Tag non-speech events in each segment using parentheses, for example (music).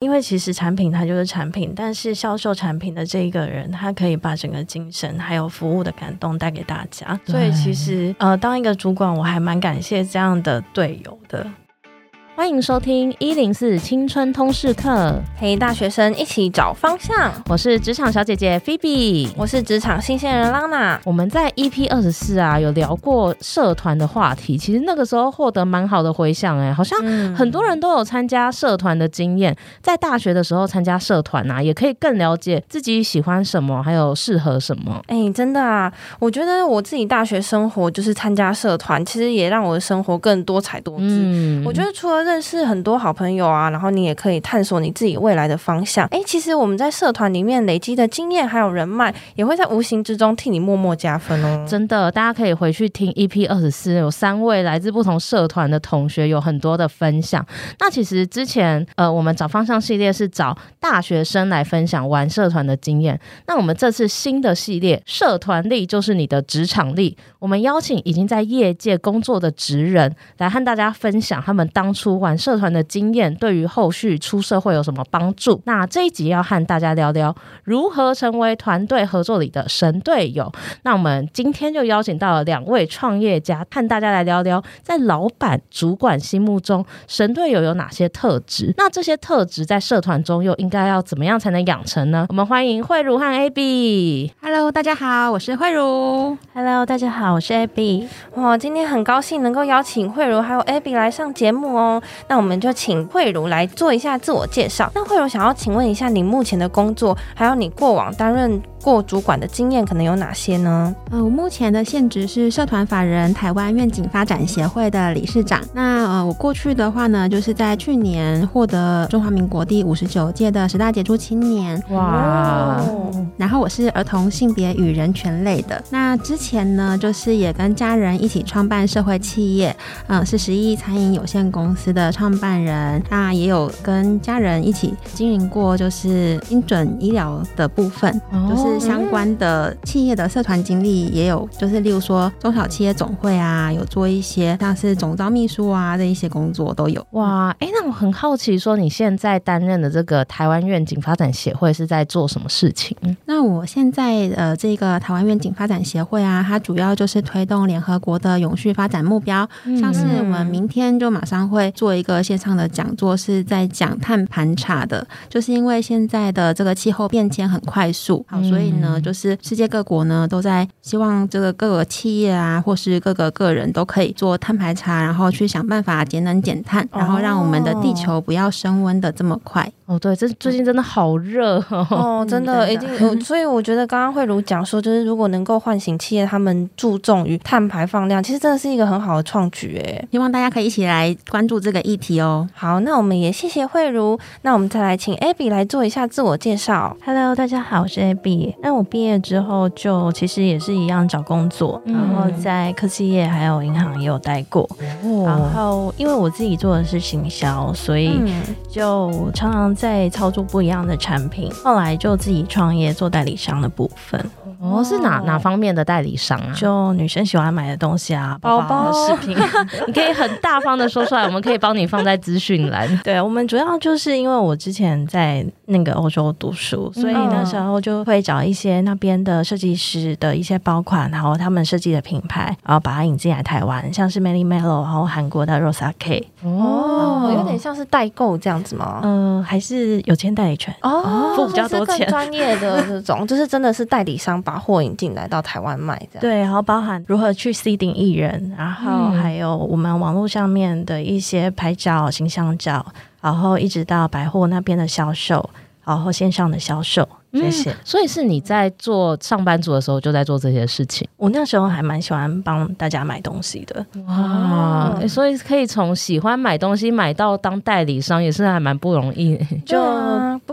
因为其实产品它就是产品，但是销售产品的这一个人，他可以把整个精神还有服务的感动带给大家。所以其实呃，当一个主管，我还蛮感谢这样的队友的。欢迎收听一零四青春通识课，陪大学生一起找方向。我是职场小姐姐菲比，我是职场新鲜人拉娜。我们在 EP 二十四啊，有聊过社团的话题，其实那个时候获得蛮好的回响，哎，好像很多人都有参加社团的经验。在大学的时候参加社团啊，也可以更了解自己喜欢什么，还有适合什么。哎，真的啊，我觉得我自己大学生活就是参加社团，其实也让我的生活更多彩多姿。嗯，我觉得除了认识很多好朋友啊，然后你也可以探索你自己未来的方向。哎，其实我们在社团里面累积的经验还有人脉，也会在无形之中替你默默加分哦。真的，大家可以回去听 EP 二十四，有三位来自不同社团的同学有很多的分享。那其实之前呃，我们找方向系列是找大学生来分享玩社团的经验。那我们这次新的系列，社团力就是你的职场力。我们邀请已经在业界工作的职人来和大家分享他们当初玩社团的经验对于后续出社会有什么帮助？那这一集要和大家聊聊如何成为团队合作里的神队友。那我们今天就邀请到了两位创业家，和大家来聊聊在老板、主管心目中神队友有哪些特质？那这些特质在社团中又应该要怎么样才能养成呢？我们欢迎慧茹和 Abby。Hello，大家好，我是慧茹。Hello，大家好，我是 Abby。哇，今天很高兴能够邀请慧茹还有 Abby 来上节目哦。那我们。就请慧茹来做一下自我介绍。那慧茹想要请问一下，你目前的工作，还有你过往担任过主管的经验可能有哪些呢？呃，我目前的现职是社团法人台湾愿景发展协会的理事长。那呃，我过去的话呢，就是在去年获得中华民国第五十九届的十大杰出青年。哇！然后我是儿童性别与人权类的。那之前呢，就是也跟家人一起创办社会企业，嗯、呃，是十亿餐饮有限公司的创办人。那也有跟家人一起经营过，就是精准医疗的部分，就是。相关的企业的社团经历也有，就是例如说中小企业总会啊，有做一些像是总招秘书啊的一些工作都有。哇，哎、欸，那我很好奇，说你现在担任的这个台湾愿景发展协会是在做什么事情？那我现在呃，这个台湾愿景发展协会啊，它主要就是推动联合国的永续发展目标，像是我们明天就马上会做一个线上的讲座，是在讲碳盘查的，就是因为现在的这个气候变迁很快速，好，所以。所以呢，就是世界各国呢都在希望这个各个企业啊，或是各个个人都可以做碳排查，然后去想办法节能减碳，然后让我们的地球不要升温的这么快。哦，对，这最近真的好热哦，(laughs) 哦真的，一定。所以我觉得刚刚慧茹讲说，就是如果能够唤醒企业他们注重于碳排放量，其实真的是一个很好的创举诶。希望大家可以一起来关注这个议题哦。好，那我们也谢谢慧茹，那我们再来请 Abby 来做一下自我介绍。Hello，大家好，我是 Abby。那我毕业之后就其实也是一样找工作，嗯、然后在科技业还有银行也有待过。哦、然后因为我自己做的是行销，所以就常常。在操作不一样的产品，后来就自己创业做代理商的部分。哦，是哪哪方面的代理商啊？就女生喜欢买的东西啊，包包、饰品，(laughs) 你可以很大方的说出来，我们可以帮你放在资讯栏。(laughs) 对，我们主要就是因为我之前在那个欧洲读书，所以那时候就会找一些那边的设计师的一些包款，然后他们设计的品牌，然后把它引进来台湾，像是 Melly Mellow，然后韩国的 Rosa K。哦，有点像是代购这样子吗？嗯，还是有签代理权哦，付比较多钱，专业的这种，(laughs) 就是真的是代理商。把货引进来到台湾卖，这样对，然后包含如何去 seeding 艺人，然后还有我们网络上面的一些拍照、形象照，然后一直到百货那边的销售，然后线上的销售。谢谢、嗯。所以是你在做上班族的时候就在做这些事情。我那时候还蛮喜欢帮大家买东西的。哇，欸、所以可以从喜欢买东西买到当代理商，也是还蛮不容易。就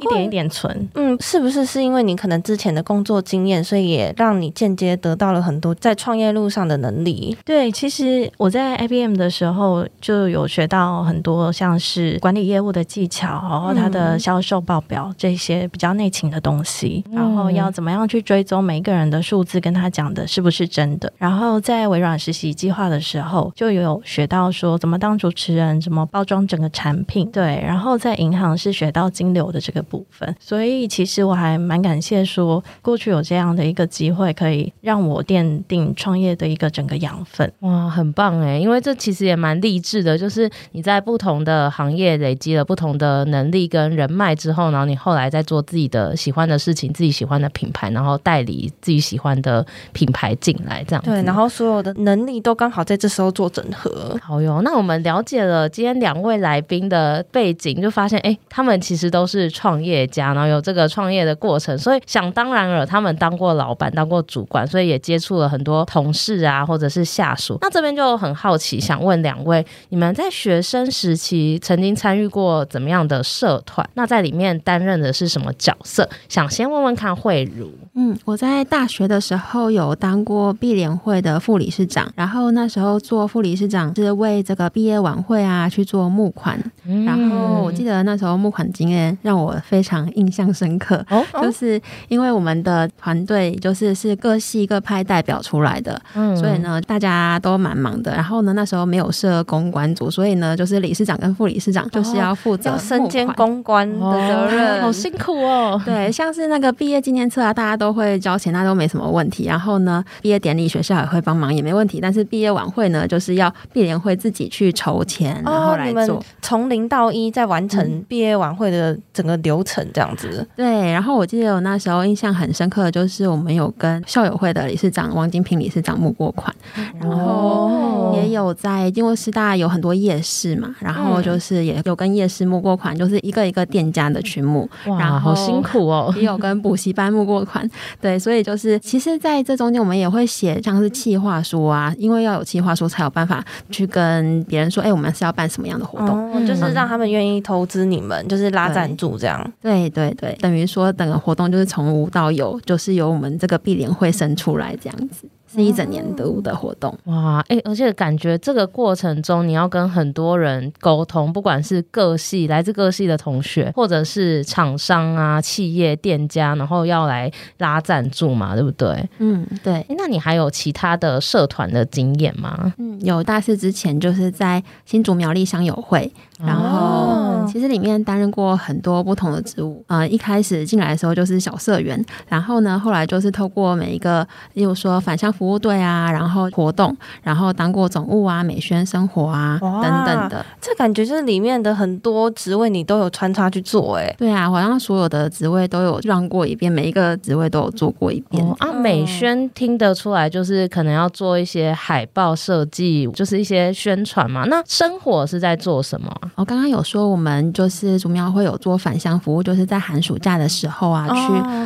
一点一点存。嗯，是不是是因为你可能之前的工作经验，所以也让你间接得到了很多在创业路上的能力？对，其实我在 IBM 的时候就有学到很多，像是管理业务的技巧，然后它的销售报表这些比较内勤的东西。西，然后要怎么样去追踪每一个人的数字，跟他讲的是不是真的。然后在微软实习计划的时候，就有学到说怎么当主持人，怎么包装整个产品。对，然后在银行是学到金流的这个部分。所以其实我还蛮感谢说，过去有这样的一个机会，可以让我奠定创业的一个整个养分。哇，很棒哎！因为这其实也蛮励志的，就是你在不同的行业累积了不同的能力跟人脉之后，然后你后来再做自己的喜欢的事情，自己喜欢的品牌，然后代理自己喜欢的品牌进来，这样。对，然后所有的能力都刚好在这时候做整合。好哟，那我们了解了今天两位来宾的背景，就发现哎，他们其实都是创业家，然后有这个创业的过程，所以想当然了，他们当过老板，当过主管，所以也接触了很多同事啊，或者是下属。那这边就很好奇，想问两位，你们在学生时期曾经参与过怎么样的社团？那在里面担任的是什么角色？想先问问看慧茹。嗯，我在大学的时候有当过毕联会的副理事长，然后那时候做副理事长是为这个毕业晚会啊去做募款，嗯、然后我记得那时候募款经验让我非常印象深刻，哦，(laughs) 就是因为我们的团队就是是各系各派代表出来的，嗯，所以呢大家都蛮忙的，然后呢那时候没有设公关组，所以呢就是理事长跟副理事长就是要负责、哦、要身兼公关的责任，哦、好辛苦哦。(laughs) 对，像是那个毕业纪念册啊，大家都会交钱，那都没什么问题。然后呢，毕业典礼学校也会帮忙，也没问题。但是毕业晚会呢，就是要毕联会自己去筹钱，然后来做，从零到一再完成毕业晚会的整个流程，这样子、嗯。对。然后我记得我那时候印象很深刻的就是我们有跟校友会的理事长王金平理事长募过款，然后也有在经过师大有很多夜市嘛，然后就是也有跟夜市募过款，就是一个一个店家的去募，然后好辛苦哦，也有跟补习班募过款，对，所以就是其实在这中间我们也会写像是企划书啊，因为要有企划书才有办法去跟别人说，哎，我们是要办什么样的活动，哦、就是让他们愿意投资你们，就是拉赞助这样。对对对，等于说整个活动就是从无到有，就是由我们这个碧联会生出来这样子。是一整年度的活动哇！哎、欸，而且感觉这个过程中，你要跟很多人沟通，不管是各系来自各系的同学，或者是厂商啊、企业店家，然后要来拉赞助嘛，对不对？嗯，对。欸、那你还有其他的社团的经验吗？嗯，有大四之前就是在新竹苗栗乡友会，然后其实里面担任过很多不同的职务。呃，一开始进来的时候就是小社员，然后呢，后来就是透过每一个，例如说返乡服。务队啊，然后活动，然后当过总务啊、美宣生活啊等等的，这感觉就是里面的很多职位你都有穿插去做哎。对啊，好像所有的职位都有让过一遍，每一个职位都有做过一遍。哦、啊，美宣听得出来，就是可能要做一些海报设计，就是一些宣传嘛。那生活是在做什么？我刚刚有说，我们就是竹苗会有做返乡服务，就是在寒暑假的时候啊，哦、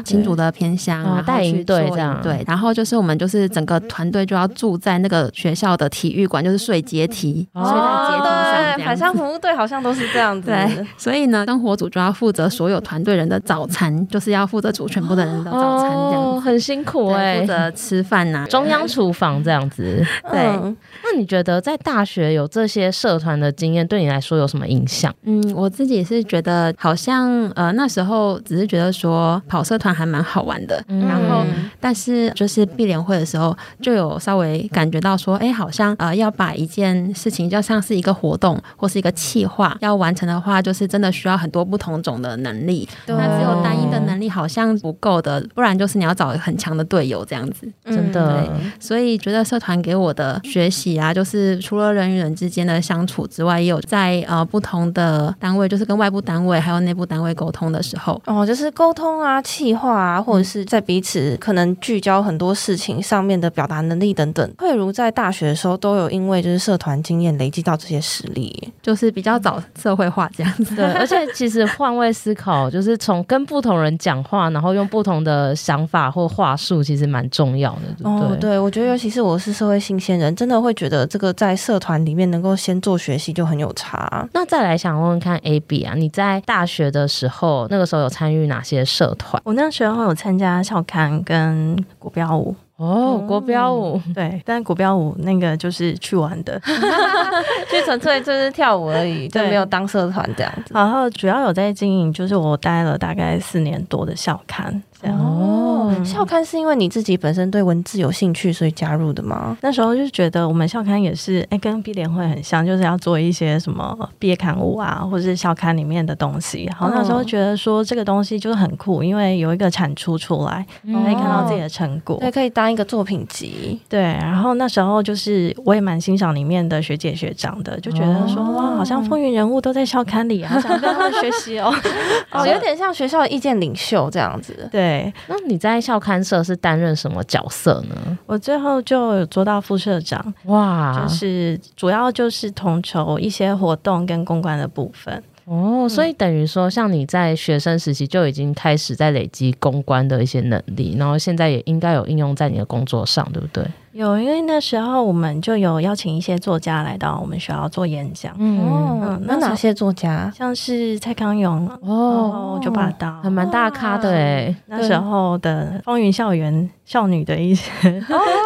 去新竹的偏乡啊带营队这样。对，然后就是我们就是整个。个团队就要住在那个学校的体育馆，就是睡阶梯，哦、睡在阶梯上。对，返乡服务队好像都是这样子。对，所以呢，生活组就要负责所有团队人的早餐，就是要负责煮全部的人的早餐，这样、哦、很辛苦哎、欸，负责吃饭呐、啊，中央厨房这样子。对，嗯、那你觉得在大学有这些社团的经验，对你来说有什么影响？嗯，我自己是觉得好像呃那时候只是觉得说跑社团还蛮好玩的，嗯、然后但是就是毕联会的时候。就有稍微感觉到说，哎、欸，好像呃要把一件事情，就像是一个活动或是一个企划要完成的话，就是真的需要很多不同种的能力。对。那只有单一的能力好像不够的，不然就是你要找很强的队友这样子。真的，所以觉得社团给我的学习啊，就是除了人与人之间的相处之外，也有在呃不同的单位，就是跟外部单位还有内部单位沟通的时候，哦，就是沟通啊、企划啊，或者是在彼此可能聚焦很多事情上面的表达能力等等，慧如在大学的时候都有因为就是社团经验累积到这些实力，就是比较早社会化这样子。对，而且其实换位思考，就是从跟不同人讲话，然后用不同的想法或话术，其实蛮重要的。对，哦，对，我觉得尤其是我是社会新鲜人，真的会觉得这个在社团里面能够先做学习就很有差。那再来想问问看，AB 啊，你在大学的时候，那个时候有参与哪些社团？我那时候有参加校刊跟国标舞。哦，国标舞，对，但国标舞那个就是去玩的，(laughs) (laughs) 就纯粹就是跳舞而已，就没有当社团这样子。然后主要有在经营，就是我待了大概四年多的校刊。哦，校刊是因为你自己本身对文字有兴趣，所以加入的吗？那时候就觉得我们校刊也是，哎、欸，跟毕联会很像，就是要做一些什么毕业刊物啊，或者是校刊里面的东西。然后那时候觉得说这个东西就是很酷，因为有一个产出出来，可以看到自己的成果，对，可以当一个作品集。对，然后那时候就是我也蛮欣赏里面的学姐学长的，就觉得说哇，好像风云人物都在校刊里，啊 (laughs) 想跟他们学习哦。哦，有点像学校的意见领袖这样子。对，那你在校刊社是担任什么角色呢？我最后就有做到副社长，哇，就是主要就是统筹一些活动跟公关的部分。哦，所以等于说，像你在学生时期就已经开始在累积公关的一些能力，然后现在也应该有应用在你的工作上，对不对？有，因为那时候我们就有邀请一些作家来到我们学校做演讲。嗯，嗯，那哪些作家？像是蔡康永哦，就把刀，还蛮大咖的哎。那时候的风云校园少女的一些 (laughs)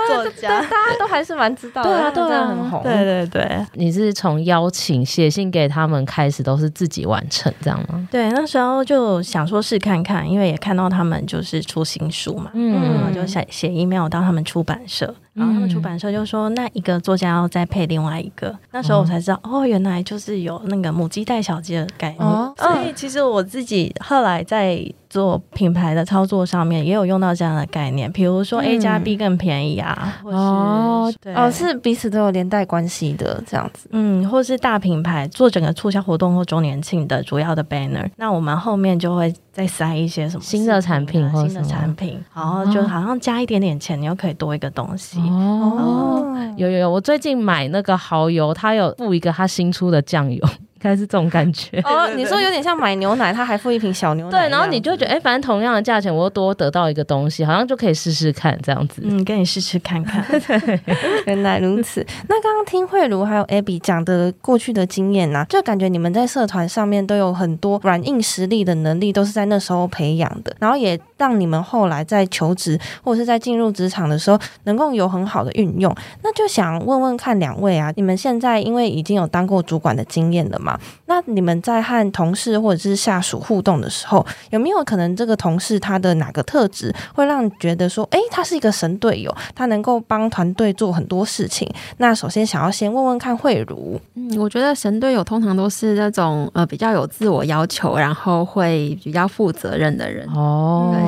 作家，大家都还是蛮知道的，对啊，对啊，很红。对对对，你是从邀请写信给他们开始，都是自己完成这样吗？对，那时候就想说试看看，因为也看到他们就是出新书嘛，嗯，就写写 email 到他们出版社。然后他们出版社就说，那一个作家要再配另外一个。那时候我才知道，哦，原来就是有那个母鸡带小鸡的概念。哦，所以其实我自己后来在做品牌的操作上面，也有用到这样的概念。比如说 A 加 B 更便宜啊，哦，哦，是彼此都有连带关系的这样子。嗯，或是大品牌做整个促销活动或周年庆的主要的 banner，那我们后面就会再塞一些什么新的产品或新的产品，然后就好像加一点点钱，你又可以多一个东西。哦，有有有，我最近买那个蚝油，它有附一个它新出的酱油。应该是这种感觉哦，你说有点像买牛奶，他还附一瓶小牛奶。对，然后你就觉得，哎、欸，反正同样的价钱，我又多得到一个东西，好像就可以试试看这样子。嗯，跟你试试看看。(laughs) 对，原来如此。那刚刚听慧茹还有 Abby 讲的过去的经验啊，就感觉你们在社团上面都有很多软硬实力的能力，都是在那时候培养的，然后也让你们后来在求职或者是在进入职场的时候，能够有很好的运用。那就想问问看两位啊，你们现在因为已经有当过主管的经验了嘛？那你们在和同事或者是下属互动的时候，有没有可能这个同事他的哪个特质会让你觉得说，诶，他是一个神队友，他能够帮团队做很多事情？那首先想要先问问看慧茹，嗯，我觉得神队友通常都是那种呃比较有自我要求，然后会比较负责任的人哦，对，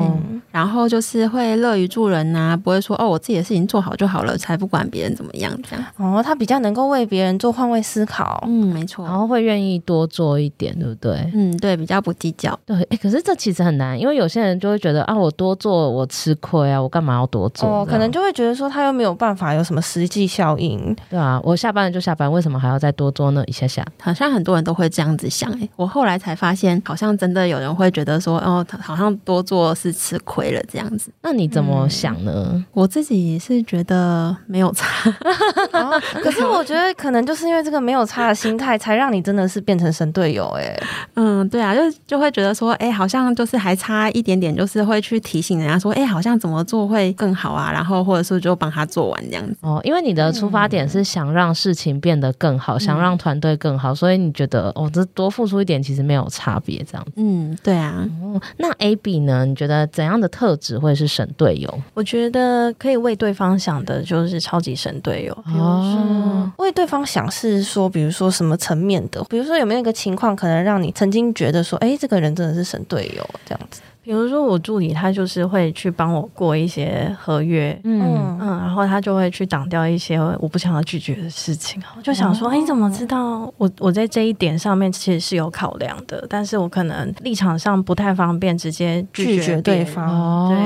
然后就是会乐于助人呐、啊，不会说哦我自己的事情做好就好了，才不管别人怎么样这样。哦，他比较能够为别人做换位思考，嗯，没错，然后会愿意多。做一点，对不对？嗯，对，比较不计较。对，哎，可是这其实很难，因为有些人就会觉得啊，我多做我吃亏啊，我干嘛要多做？哦，可能就会觉得说他又没有办法有什么实际效应。对啊，我下班了就下班，为什么还要再多做呢一下下？好像很多人都会这样子想。哎，我后来才发现，好像真的有人会觉得说，哦，好像多做是吃亏了这样子。那你怎么想呢？嗯，我自己是觉得没有差。哦，(laughs) 可是我觉得可能就是因为这个没有差的心态，才让你真的是变成。神队友哎、欸，嗯，对啊，就就会觉得说，哎、欸，好像就是还差一点点，就是会去提醒人家说，哎、欸，好像怎么做会更好啊，然后或者是就帮他做完这样子。哦，因为你的出发点是想让事情变得更好，嗯、想让团队更好，所以你觉得哦，这多付出一点其实没有差别这样子。嗯，对啊。哦，那 Abby 呢？你觉得怎样的特质会是神队友？我觉得可以为对方想的，就是超级神队友。比如说，哦、为对方想是说，比如说什么层面的？比如说有没有？一个情况可能让你曾经觉得说，哎，这个人真的是神队友这样子。比如说我助理，他就是会去帮我过一些合约，嗯嗯，然后他就会去挡掉一些我不想要拒绝的事情。我就想说，哎，你怎么知道我我在这一点上面其实是有考量的？但是我可能立场上不太方便直接拒绝对方，对。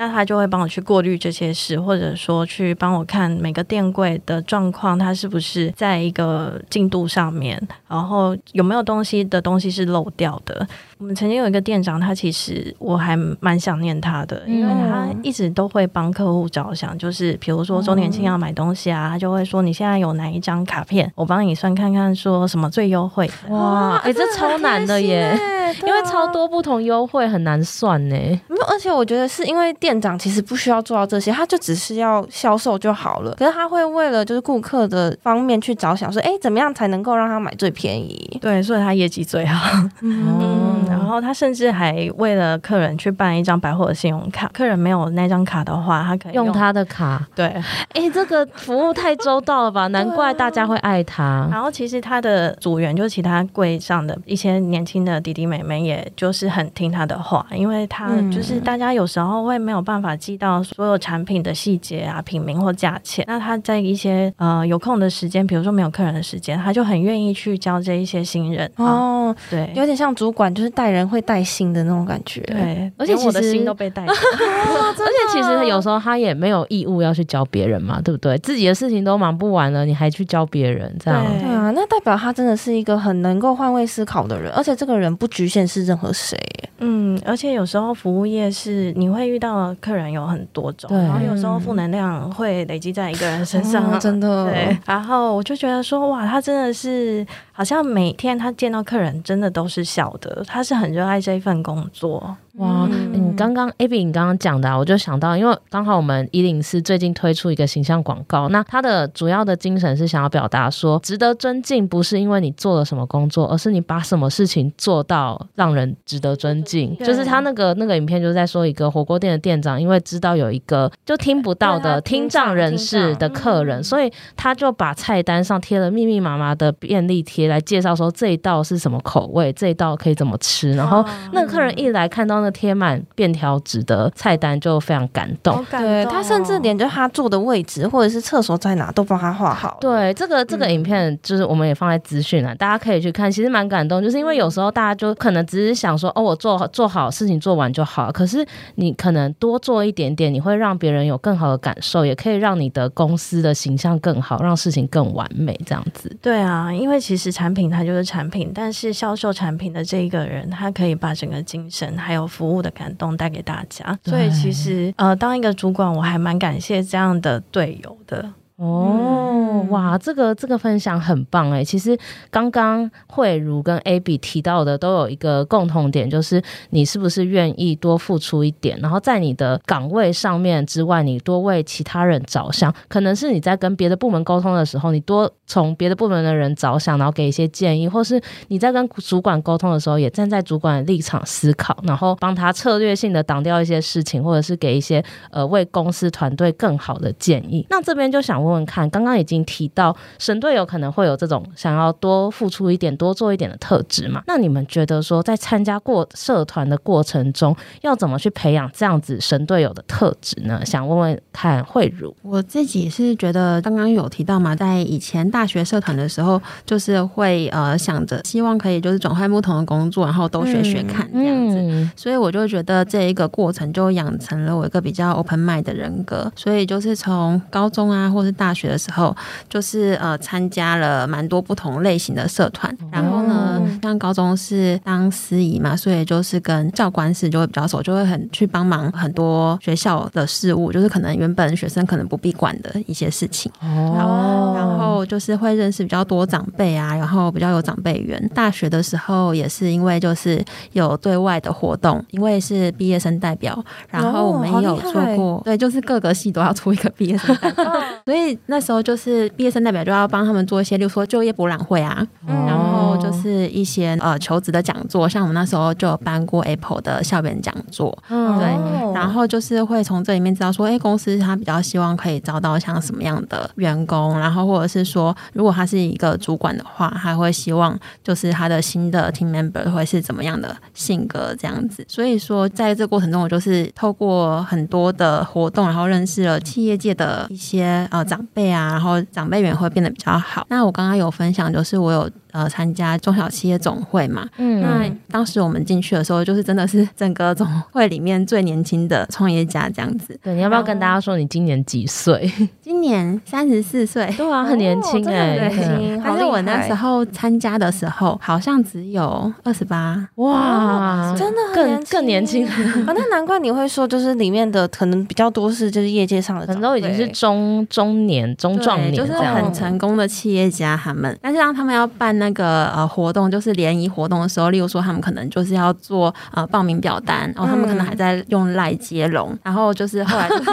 那他就会帮我去过滤这些事，或者说去帮我看每个店柜的状况，它是不是在一个进度上面，然后有没有东西的东西是漏掉的。我们曾经有一个店长，他其实我还蛮想念他的，因为他一直都会帮客户着想，就是比如说周年庆要买东西啊，他就会说，你现在有哪一张卡片，我帮你算看看，说什么最优惠。哇，哎、欸，这超难的耶，因为超多不同优惠很难算呢。没有，而且我觉得是因为店。长其实不需要做到这些，他就只是要销售就好了。可是他会为了就是顾客的方面去着想，说，哎，怎么样才能够让他买最便宜？对，所以他业绩最好。嗯，然后他甚至还为了客人去办一张百货的信用卡，客人没有那张卡的话，他可以用，用他的卡。对，哎，(laughs) 这个服务太周到了吧？难怪大家会爱他。(laughs) 然后其实他的组员就是其他柜上的一些年轻的弟弟妹妹，也就是很听他的话，因为他就是大家有时候会没有办法记到所有产品的细节啊、品名或价钱。那他在一些呃有空的时间，比如说没有客人的时间，他就很愿意去教这一些新人。哦，对，有点像主管，就是带人会带心的那种感觉。对，而且我的心都被带。(laughs) 而且其实有时候他也没有义务要去教别人嘛，对不对？自己的事情都忙不完了，你还去教别人，这样对啊？那代表他真的是一个很能够换位思考的人，而且这个人不局限是任何谁。嗯，而且有时候服务业是你会遇到客人有很多种，然后有时候负能量会累积在一个人身上，真的。对，然后我就觉得说，哇，他真的是好像每天他见到客人真的都是笑的，他是很热爱这一份工作。哇，你刚刚 Abby，你刚刚讲的，啊，我就想到，因为刚好我们一零四最近推出一个形象广告，那它的主要的精神是想要表达说，值得尊敬不是因为你做了什么工作，而是你把什么事情做到让人值得尊敬。就是他那个那个影片就是在说一个火锅店的店长，因为知道有一个就听不到的听障人士的客人，所以他就把菜单上贴了密密麻麻的便利贴来介绍说这一道是什么口味，这一道可以怎么吃。然后那个客人一来看到那。贴满便条纸的菜单就非常感动，感动哦、对他甚至连就他坐的位置或者是厕所在哪都帮他画好。对，这个这个影片就是我们也放在资讯了，嗯、大家可以去看。其实蛮感动，就是因为有时候大家就可能只是想说，哦，我做做好事情做完就好。可是你可能多做一点点，你会让别人有更好的感受，也可以让你的公司的形象更好，让事情更完美这样子。对啊，因为其实产品它就是产品，但是销售产品的这一个人，他可以把整个精神还有服务的感动带给大家，所以其实呃，当一个主管，我还蛮感谢这样的队友的。哦，哇，这个这个分享很棒哎！其实刚刚慧如跟 Abby 提到的都有一个共同点，就是你是不是愿意多付出一点，然后在你的岗位上面之外，你多为其他人着想。可能是你在跟别的部门沟通的时候，你多从别的部门的人着想，然后给一些建议，或是你在跟主管沟通的时候，也站在主管的立场思考，然后帮他策略性的挡掉一些事情，或者是给一些呃为公司团队更好的建议。那这边就想问。问问看，刚刚已经提到神队友可能会有这种想要多付出一点、多做一点的特质嘛？那你们觉得说，在参加过社团的过程中，要怎么去培养这样子神队友的特质呢？想问问看慧茹。我自己是觉得刚刚有提到嘛，在以前大学社团的时候，就是会呃想着希望可以就是转换不同的工作，然后都学学看这样子，嗯、所以我就觉得这一个过程就养成了我一个比较 open mind 的人格，所以就是从高中啊，或是大学的时候，就是呃参加了蛮多不同类型的社团，然后呢，像高中是当司仪嘛，所以就是跟教官室就会比较熟，就会很去帮忙很多学校的事务，就是可能原本学生可能不必管的一些事情。哦，然后就是会认识比较多长辈啊，然后比较有长辈缘。大学的时候也是因为就是有对外的活动，因为是毕业生代表，然后我们也有做过，对，就是各个系都要出一个毕业生代表，(laughs) 所以那时候。就是毕业生代表就要帮他们做一些，例如说就业博览会啊，嗯、然后就是一些呃求职的讲座，像我们那时候就有办过 Apple 的校园讲座，嗯、对，然后就是会从这里面知道说，哎，公司他比较希望可以招到像什么样的员工，然后或者是说，如果他是一个主管的话，他会希望就是他的新的 team member 会是怎么样的性格这样子。所以说，在这过程中，我就是透过很多的活动，然后认识了企业界的一些呃长辈啊。然后长辈缘会变得比较好。那我刚刚有分享，就是我有。呃，参加中小企业总会嘛，嗯，那当时我们进去的时候，就是真的是整个总会里面最年轻的创业家这样子。对，你要不要跟大家说你今年几岁？今年三十四岁，对啊，很年轻哎，很年轻。但是我那时候参加的时候，好像只有二十八，哇，真的更更年轻。啊，(laughs) 那难怪你会说，就是里面的可能比较多是就是业界上的，很多已经是中中年、中壮年，就是很成功的企业家他们。但是让他们要办那个呃活动，就是联谊活动的时候，例如说他们可能就是要做呃报名表单，然后他们可能还在用赖接龙，然后就是后来就 (laughs) 是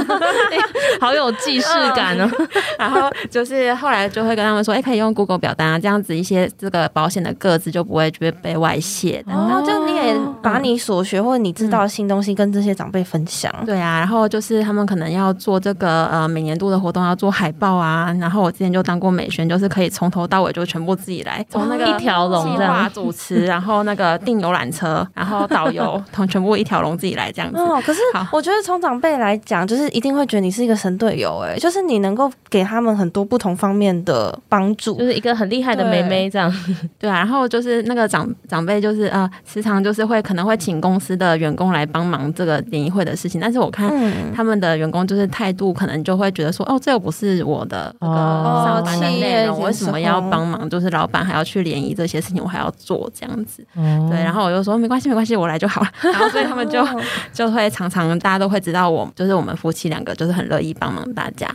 (laughs) 好有既视感哦。(laughs) 然后就是后来就会跟他们说，哎，可以用 Google 表单啊，这样子一些这个保险的个资就不会就会被外泄。然后就你也把你所学或者你知道的新东西跟这些长辈分享。对啊，然后就是他们可能要做这个呃每年度的活动要做海报啊，然后我之前就当过美宣，就是可以从头到尾就全部自己来，从那个一条龙的划主持，(laughs) 然后那个订游览车，然后导游，(laughs) 同全部一条龙自己来这样子。哦，可是我觉得从长辈来讲，就是一定会觉得你是一个神队友，哎，就是你能够给他们很多不同方面的帮助，就是一个很厉害的妹妹这样。对 (laughs) 啊，然后就是那个长长辈就是呃时常就是会可能会请公司的员工来帮忙这个联谊会的事情，但是我看他们的员工就是态度可能就会觉得说，哦，这又不是我的那个上班的内容，为什么要帮忙？就是老板还要去联谊这些事情，我还要做这样子。对，然后我就说没关系，没关系，我来就好了。然后所以他们就 (laughs) 就会常常大家都会知道我就是我们夫妻两个就是很乐意帮忙大家。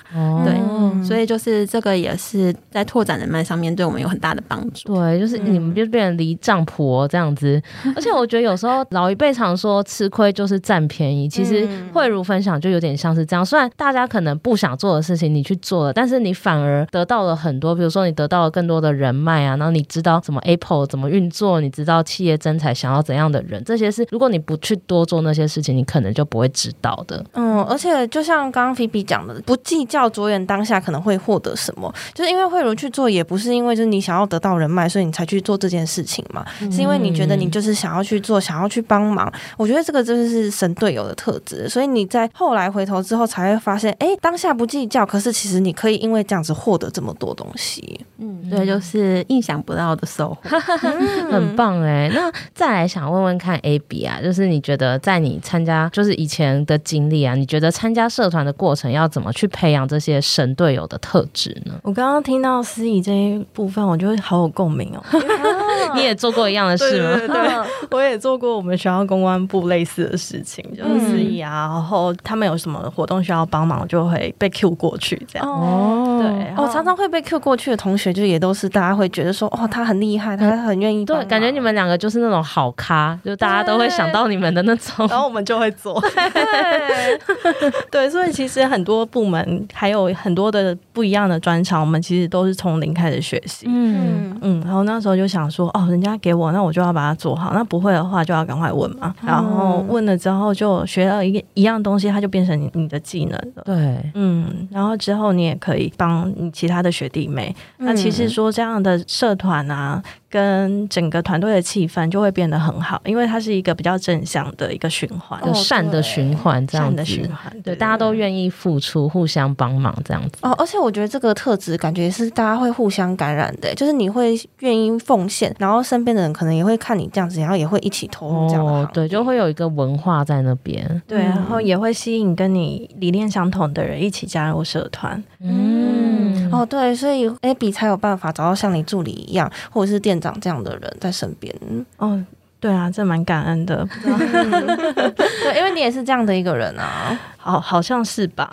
对，所以就是这个也是在拓展人脉上面对我们有很大的帮助。对，就是你们就变成离丈婆这样子。而且我觉得有时候老一辈常说吃亏就是占便宜，其实慧如分享就有点像是这样。虽然大家可能不想做的事情你去做了，但是你反而得到了很多。比如说你得到了更多的人脉啊，然后你知道怎么 Apple 怎么运作，你知道企业真才想要怎样的人，这些是如果你不去多做那些事情，你可能就不会知道的。嗯，而且就像刚刚菲比讲的，不计较着眼当下可能会获得什么，就是因为慧如去做，也不是因为就是你想要得到人脉，所以你才去做这件事情嘛，是因为你觉得你就是想要去做，想要去帮忙。我觉得这个就是神队友的特质，所以你在后来回头之后才会发现，哎，当下不计较，可是其实你可以因为这样子获得这么多东西。嗯，对，就是印象不到的收获，(laughs) 很棒哎。那再来想问问看，AB 啊，就是你觉得在你参加就是以前的经历啊，你觉得参加社团的过程要怎么去培养这些神队友的特质呢？我刚刚听到司仪这一部分，我就会好有共鸣哦。(laughs) 你也做过一样的事吗？对，对，对，对，(laughs) 我也做过我们学校公关部类似的事情，就是司仪啊，然后他们有什么活动需要帮忙，就会被 Q 过去这样。哦，对，哦，常常会被 Q 过去的同学，就也都是大家会觉得说，哦，他很厉害，他很愿意。对，感觉你们两个就是那种好咖，就大家都会想到你们的那种，然后我们就会做。对，(laughs) 对，所以其实很多部门还有很多的不一样的专长，我们其实都是从零开始学习。嗯嗯，然后那时候就想说，哦，人家给我，那我就要把它做好。那不会的话，就要赶快问嘛。然后问了之后，就学了一个一样东西，它就变成你你的技能了。对，嗯，然后之后你也可以帮你其他的学弟妹。那其实说这样的社团啊。跟整个团队的气氛就会变得很好，因为它是一个比较正向的一个循环，哦、善的循环，这样子善的循环，对，对，大家都愿意付出，互相帮忙这样子。哦，而且我觉得这个特质感觉是大家会互相感染的，就是你会愿意奉献，然后身边的人可能也会看你这样子，然后也会一起投入这样。哦，对，就会有一个文化在那边，对，然后也会吸引跟你理念相同的人一起加入社团。嗯，嗯。哦，对，所以 Abby 才有办法找到像你助理一样，或者是店长这样的人在身边。哦，对啊，这蛮感恩的。(laughs) 对，因为你也是这样的一个人啊，好，好像 (laughs) 是吧？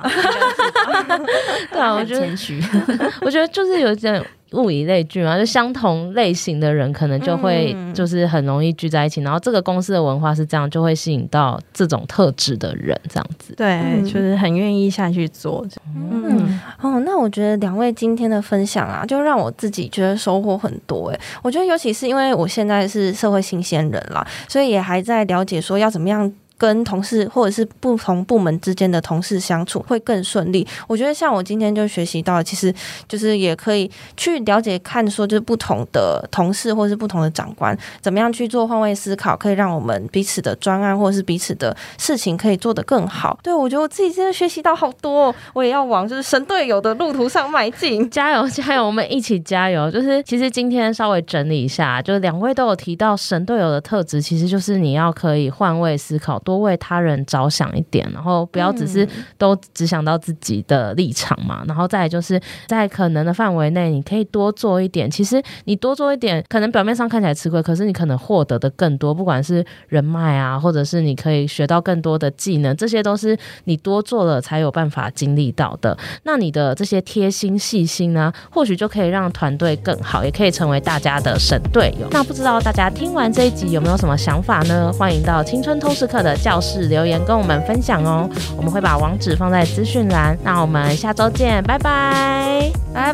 对啊，我觉得谦虚，(laughs) 我觉得就是有点。物以类聚嘛，就相同类型的人可能就会就是很容易聚在一起，嗯、然后这个公司的文化是这样，就会吸引到这种特质的人，这样子。对，嗯、就是很愿意下去做。嗯，嗯哦，那我觉得两位今天的分享啊，就让我自己觉得收获很多。哎，我觉得尤其是因为我现在是社会新鲜人啦，所以也还在了解说要怎么样。跟同事或者是不同部门之间的同事相处会更顺利。我觉得像我今天就学习到，其实就是也可以去了解看说，就是不同的同事或是不同的长官怎么样去做换位思考，可以让我们彼此的专案或是彼此的事情可以做得更好。对，我觉得我自己真的学习到好多，我也要往就是神队友的路途上迈进。加油加油，我们一起加油！就是其实今天稍微整理一下，就是两位都有提到神队友的特质，其实就是你要可以换位思考。多为他人着想一点，然后不要只是都只想到自己的立场嘛。然后再来就是在可能的范围内，你可以多做一点。其实你多做一点，可能表面上看起来吃亏，可是你可能获得的更多，不管是人脉啊，或者是你可以学到更多的技能，这些都是你多做了才有办法经历到的。那你的这些贴心细心呢，或许就可以让团队更好，也可以成为大家的神队友。那不知道大家听完这一集有没有什么想法呢？欢迎到青春通识课的教室留言跟我们分享哦，我们会把网址放在资讯栏。那我们下周见，拜拜，拜拜，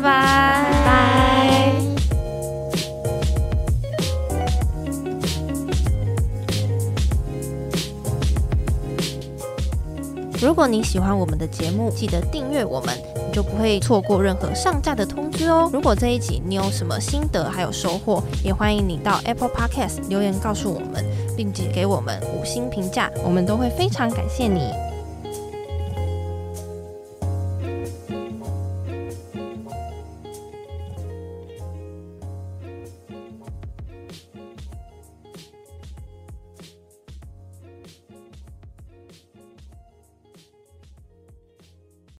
拜。如果你喜欢我们的节目，记得订阅我们，你就不会错过任何上架的通知哦。如果这一集你有什么心得还有收获，也欢迎你到 Apple Podcast 留言告诉我们，并且给我们五星评价，我们都会非常感谢你。